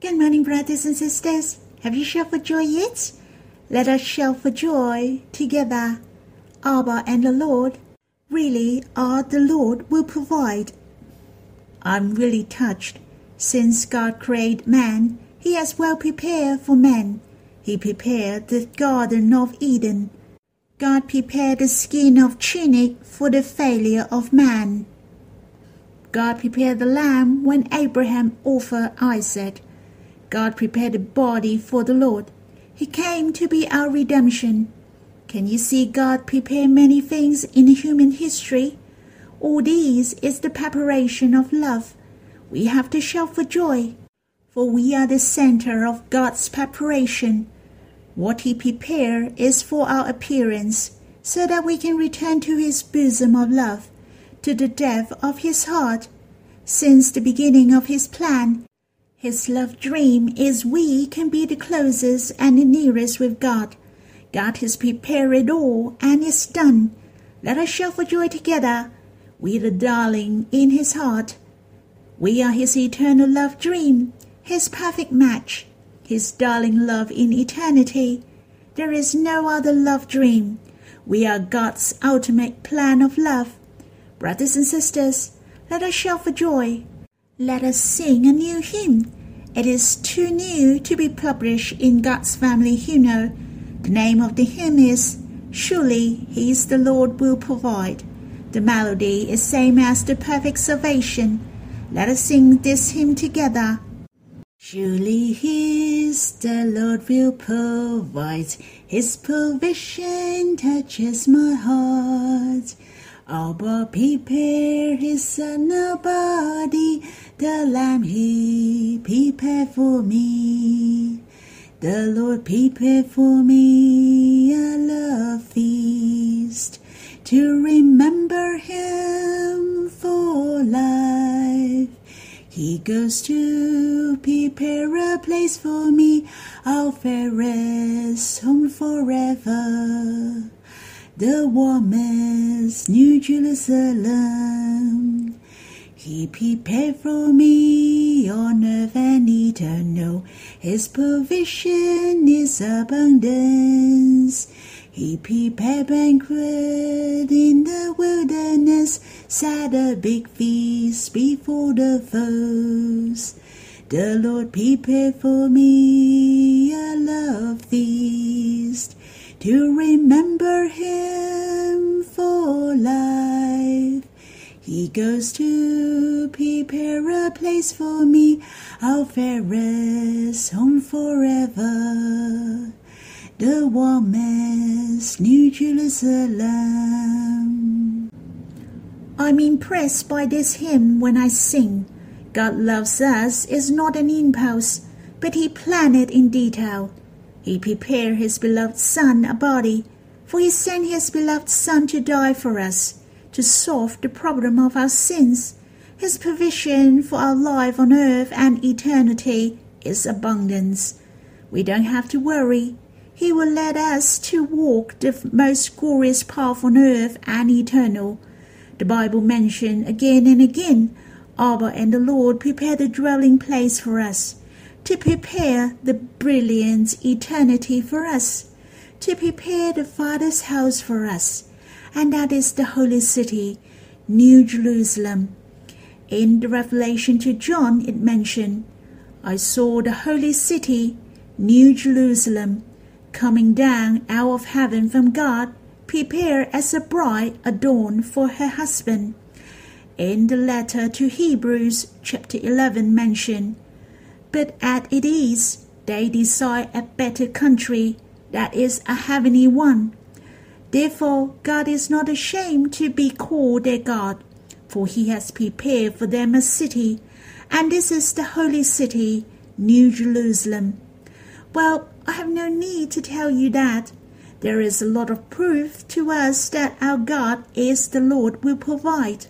Good morning, brothers and sisters. Have you shouted for joy yet? Let us shout for joy together. Abba and the Lord really are the Lord will provide. I'm really touched. Since God created man, He has well prepared for man. He prepared the Garden of Eden. God prepared the skin of tunic for the failure of man. God prepared the lamb when Abraham offered Isaac. God prepared a body for the Lord. He came to be our redemption. Can you see God prepare many things in human history? All these is the preparation of love. We have to shout for joy, for we are the center of God's preparation. What He prepared is for our appearance, so that we can return to His bosom of love, to the depth of His heart. Since the beginning of His plan, His love dream is we can be the closest and the nearest with God. God has prepared it all and it's done. Let us shout for joy together. We the darling in his heart. We are his eternal love dream, his perfect match, his darling love in eternity. There is no other love dream. We are God's ultimate plan of love. Brothers and sisters, let us shout for joy. Let us sing a new hymn. It is too new to be published in God's family hymnal the name of the hymn is Surely He is the Lord will provide. The melody is same as the perfect salvation. Let us sing this hymn together. Surely He is the Lord will provide. His provision touches my heart. Abba prepare his son a body, the lamb he prepared for me. The Lord prepared for me a love feast to remember Him for life. He goes to prepare a place for me, our fairest home forever. The warmest New Jerusalem. He prepared for me on earth and eternal. His provision is abundance. He prepared banquet in the wilderness, set a big feast before the foes. The Lord prepared for me a love feast to remember Him for life. He goes to prepare a place for me, our fairest home forever, the warmest New Jerusalem. I'm impressed by this hymn when I sing. God loves us is not an impulse, but He planned it in detail. He prepared His beloved Son a body, for He sent His beloved Son to die for us to solve the problem of our sins. His provision for our life on earth and eternity is abundance. We don't have to worry. He will let us to walk the most glorious path on earth and eternal. The Bible mentions again and again, Abba and the Lord prepare the dwelling place for us, to prepare the brilliant eternity for us, to prepare the Father's house for us and that is the holy city, New Jerusalem. In the Revelation to John, it mentioned, I saw the holy city, New Jerusalem, coming down out of heaven from God, prepared as a bride adorned for her husband. In the letter to Hebrews, chapter 11, mentioned, But as it is, they desire a better country, that is, a heavenly one. Therefore, God is not ashamed to be called their God, for he has prepared for them a city, and this is the holy city, New Jerusalem. Well, I have no need to tell you that. There is a lot of proof to us that our God is the Lord will provide.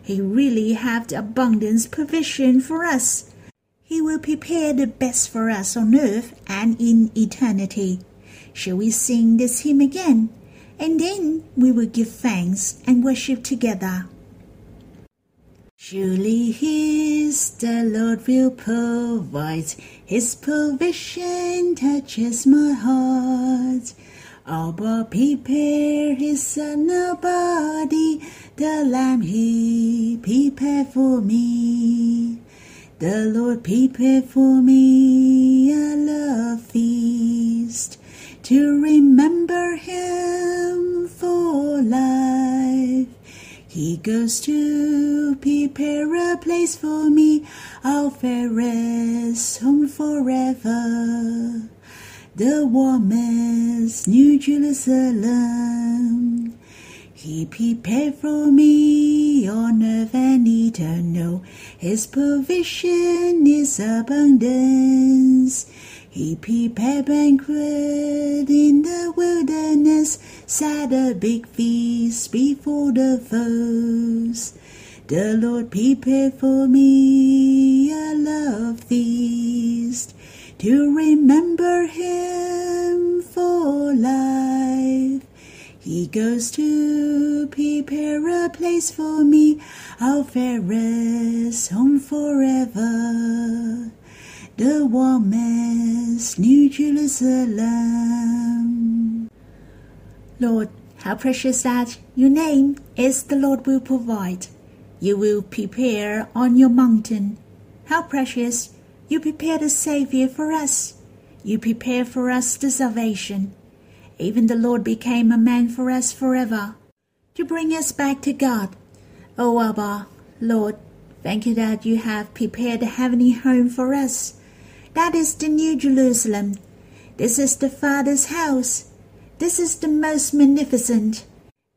He really have the abundance provision for us. He will prepare the best for us on earth and in eternity. Shall we sing this hymn again? and then we will give thanks and worship together. Surely His the Lord will provide. His provision touches my heart. Abba prepare His son a body, the lamb He prepared for me. The Lord prepared for me a love feast to remember Him for life. He goes to prepare a place for me. I'll rest home forever. The warmest New Jerusalem. He prepared for me on earth and eternal. His provision is abundance. He prepared banquet in the wilderness, sat a big feast before the foes. The Lord prepared for me a love feast to remember Him for life. He goes to prepare a place for me, our fairest home forever the warmest New Jerusalem. Lord, how precious that your name is the Lord will provide. You will prepare on your mountain. How precious you prepare the Savior for us. You prepare for us the salvation. Even the Lord became a man for us forever to bring us back to God. Oh Abba, Lord, thank you that you have prepared a heavenly home for us. That is the New Jerusalem. This is the Father's house. This is the most magnificent.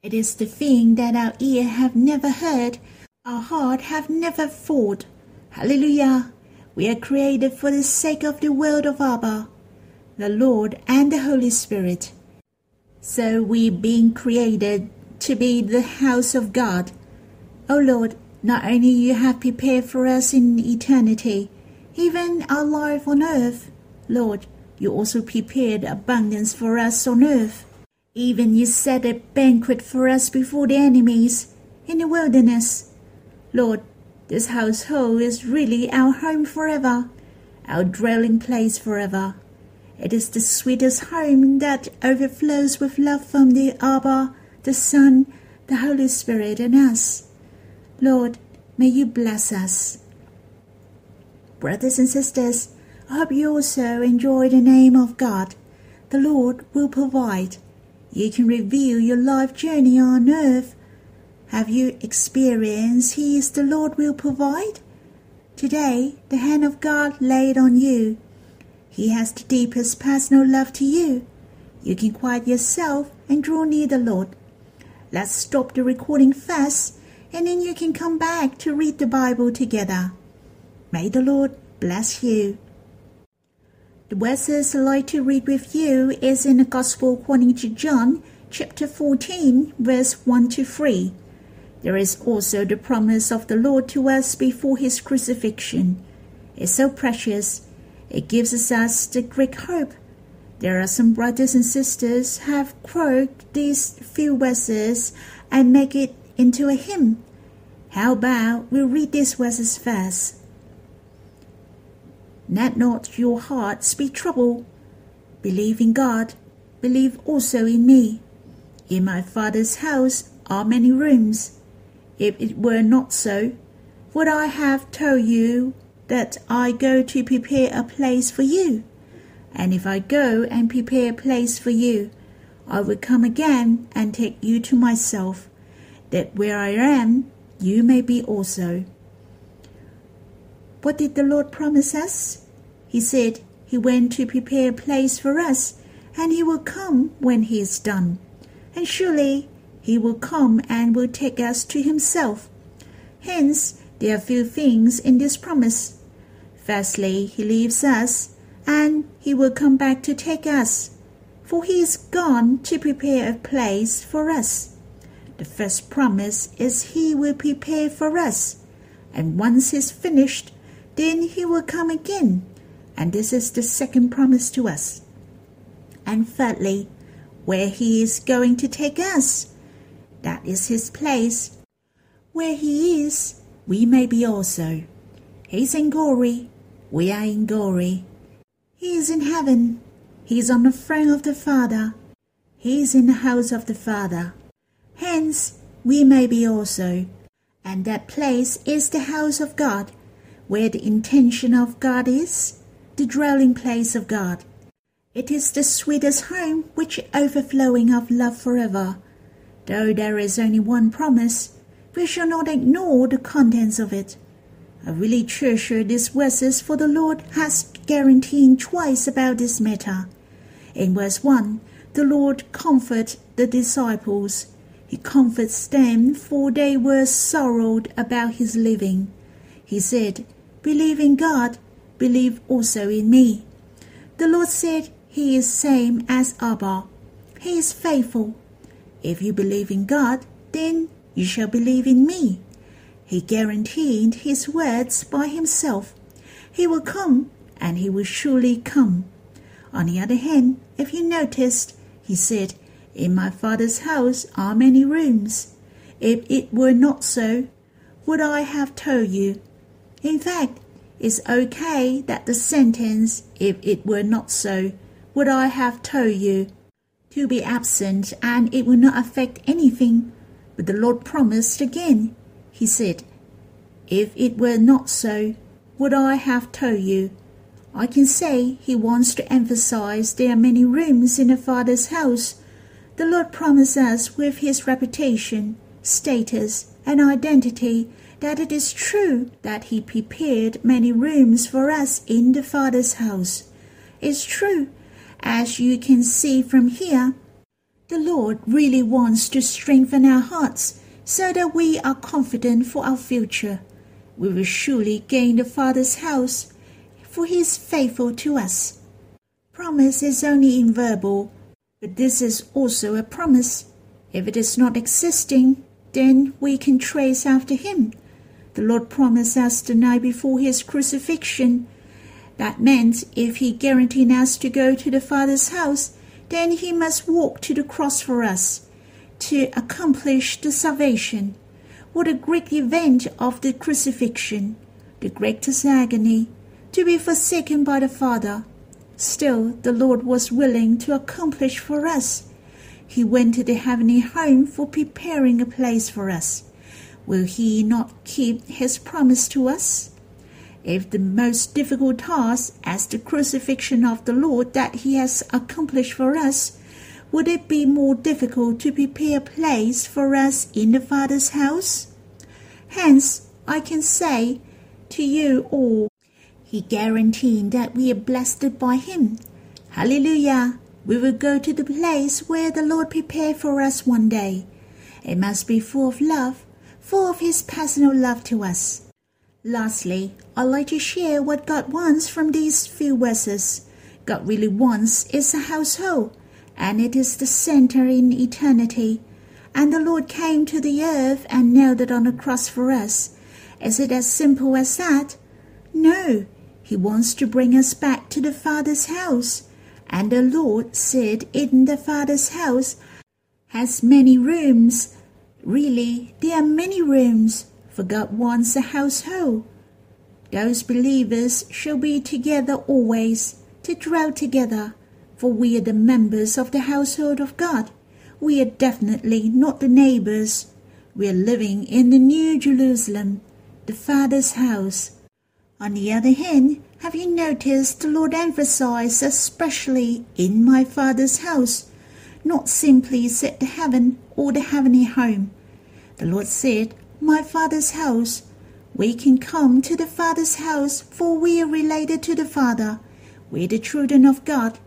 It is the thing that our ear have never heard, our heart have never thought. Hallelujah! We are created for the sake of the world of Abba, the Lord and the Holy Spirit. So we being created to be the house of God. O oh Lord, not only you have prepared for us in eternity, even our life on earth. Lord, you also prepared abundance for us on earth. Even you set a banquet for us before the enemies in the wilderness. Lord, this household is really our home forever, our dwelling place forever. It is the sweetest home that overflows with love from the Abba, the Son, the Holy Spirit, and us. Lord, may you bless us. Brothers and sisters, I hope you also enjoy the name of God. The Lord will provide. You can review your life journey on earth. Have you experienced He is the Lord will provide? Today, the hand of God laid on you. He has the deepest personal love to you. You can quiet yourself and draw near the Lord. Let's stop the recording first, and then you can come back to read the Bible together. May the Lord bless you. The verses I'd like to read with you is in the Gospel according to John, chapter 14, verse 1 to 3. There is also the promise of the Lord to us before his crucifixion. It's so precious. It gives us the great hope. There are some brothers and sisters have quoted these few verses and make it into a hymn. How about we read these verses first? Let not your hearts be troubled. Believe in God, believe also in me. In my Father's house are many rooms. If it were not so, would I have told you that I go to prepare a place for you? And if I go and prepare a place for you, I will come again and take you to myself, that where I am, you may be also. What did the Lord promise us? He said he went to prepare a place for us, and he will come when he is done. And surely he will come and will take us to himself. Hence, there are few things in this promise. Firstly, he leaves us, and he will come back to take us, for he is gone to prepare a place for us. The first promise is he will prepare for us, and once he's finished, then he will come again. And this is the second promise to us. And thirdly, where he is going to take us. That is his place. Where he is, we may be also. He's in glory, we are in glory. He is in heaven, he is on the throne of the Father, he is in the house of the Father. Hence, we may be also. And that place is the house of God, where the intention of God is, the dwelling place of God. It is the sweetest home which overflowing of love forever. Though there is only one promise, we shall not ignore the contents of it. I really treasure these verses for the Lord has guaranteed twice about this matter. In verse 1, the Lord comforts the disciples. He comforts them for they were sorrowed about his living. He said, Believe in God, believe also in me. The Lord said, he is same as Abba. He is faithful. If you believe in God, then you shall believe in me. He guaranteed his words by himself. He will come, and he will surely come. On the other hand, if you noticed, he said, In my father's house are many rooms. If it were not so, would I have told you? In fact, it's okay that the sentence, if it were not so, would I have told you to be absent and it will not affect anything? But the Lord promised again. He said, If it were not so, would I have told you? I can say he wants to emphasize there are many rooms in the Father's house. The Lord promised us with his reputation, status, and identity that it is true that he prepared many rooms for us in the Father's house. It's true as you can see from here, the Lord really wants to strengthen our hearts so that we are confident for our future. We will surely gain the Father's house, for He is faithful to us. Promise is only in verbal, but this is also a promise. If it is not existing, then we can trace after Him. The Lord promised us the night before His crucifixion that meant if he guaranteed us to go to the Father's house, then he must walk to the cross for us to accomplish the salvation. What a great event of the crucifixion, the greatest agony, to be forsaken by the Father. Still, the Lord was willing to accomplish for us. He went to the heavenly home for preparing a place for us. Will He not keep His promise to us? if the most difficult task as the crucifixion of the Lord that he has accomplished for us, would it be more difficult to prepare a place for us in the Father's house? Hence, I can say to you all, He guaranteed that we are blessed by Him. Hallelujah! We will go to the place where the Lord prepared for us one day. It must be full of love, full of His personal love to us. Lastly, I'd like to share what God wants from these few verses. God really wants is a household, and it is the center in eternity. And the Lord came to the earth and nailed it on the cross for us. Is it as simple as that? No, He wants to bring us back to the Father's house. And the Lord said in the Father's house has many rooms. Really, there are many rooms for God wants a household. Those believers shall be together always, to dwell together, for we are the members of the household of God. We are definitely not the neighbors. We are living in the New Jerusalem, the Father's house. On the other hand, have you noticed the Lord emphasized especially in my Father's house, not simply said the heaven or the heavenly home. The Lord said, my Father's house. We can come to the Father's house, for we are related to the Father. We're the children of God.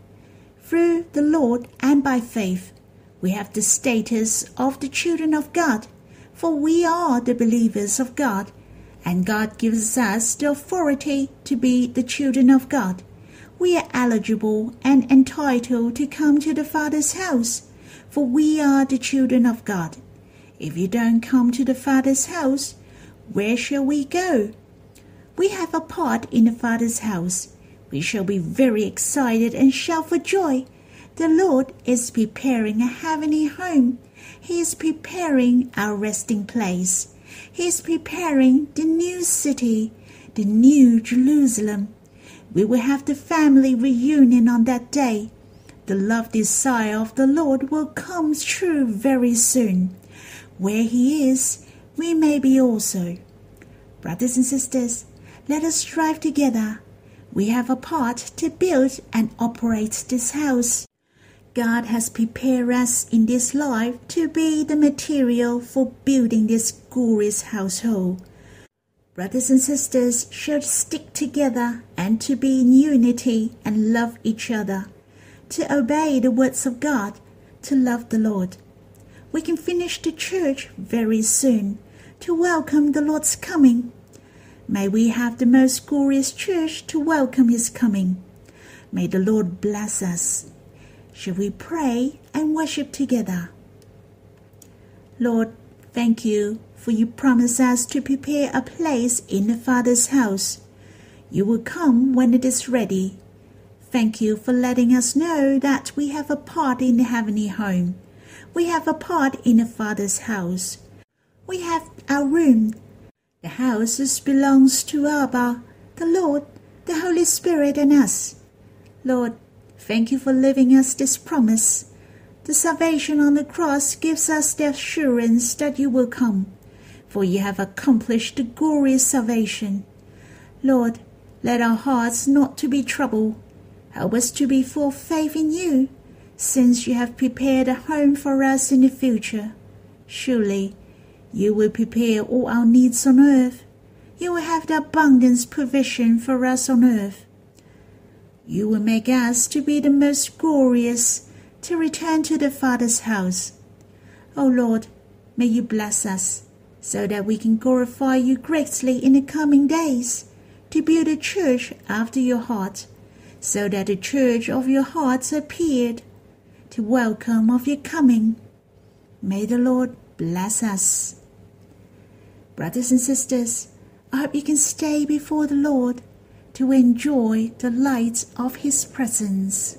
Through the Lord and by faith, we have the status of the children of God, for we are the believers of God, and God gives us the authority to be the children of God. We are eligible and entitled to come to the Father's house, for we are the children of God. If you don't come to the Father's house, where shall we go? We have a part in the Father's house. We shall be very excited and shout for joy. The Lord is preparing a heavenly home. He is preparing our resting place. He is preparing the new city, the new Jerusalem. We will have the family reunion on that day. The love desire of the Lord will come true very soon. Where He is, we may be also. Brothers and sisters, let us strive together. We have a part to build and operate this house. God has prepared us in this life to be the material for building this glorious household. Brothers and sisters should stick together and to be in unity and love each other, to obey the words of God, to love the Lord. We can finish the church very soon to welcome the Lord's coming. May we have the most glorious church to welcome his coming. May the Lord bless us. Shall we pray and worship together? Lord, thank you for you promise us to prepare a place in the Father's house. You will come when it is ready. Thank you for letting us know that we have a part in the heavenly home. We have a part in the Father's house. We have our room. The house belongs to Abba, the Lord, the Holy Spirit, and us. Lord, Thank you for leaving us this promise. The salvation on the cross gives us the assurance that you will come, for you have accomplished the glorious salvation. Lord, let our hearts not to be troubled. Help us to be full faith in you, since you have prepared a home for us in the future. Surely, you will prepare all our needs on earth. You will have the abundance provision for us on earth. You will make us to be the most glorious to return to the Father's house. O Lord, may you bless us so that we can glorify you greatly in the coming days, to build a church after your heart, so that the church of your heart appeared, to welcome of your coming. May the Lord bless us. Brothers and sisters, I hope you can stay before the Lord to enjoy the light of His presence.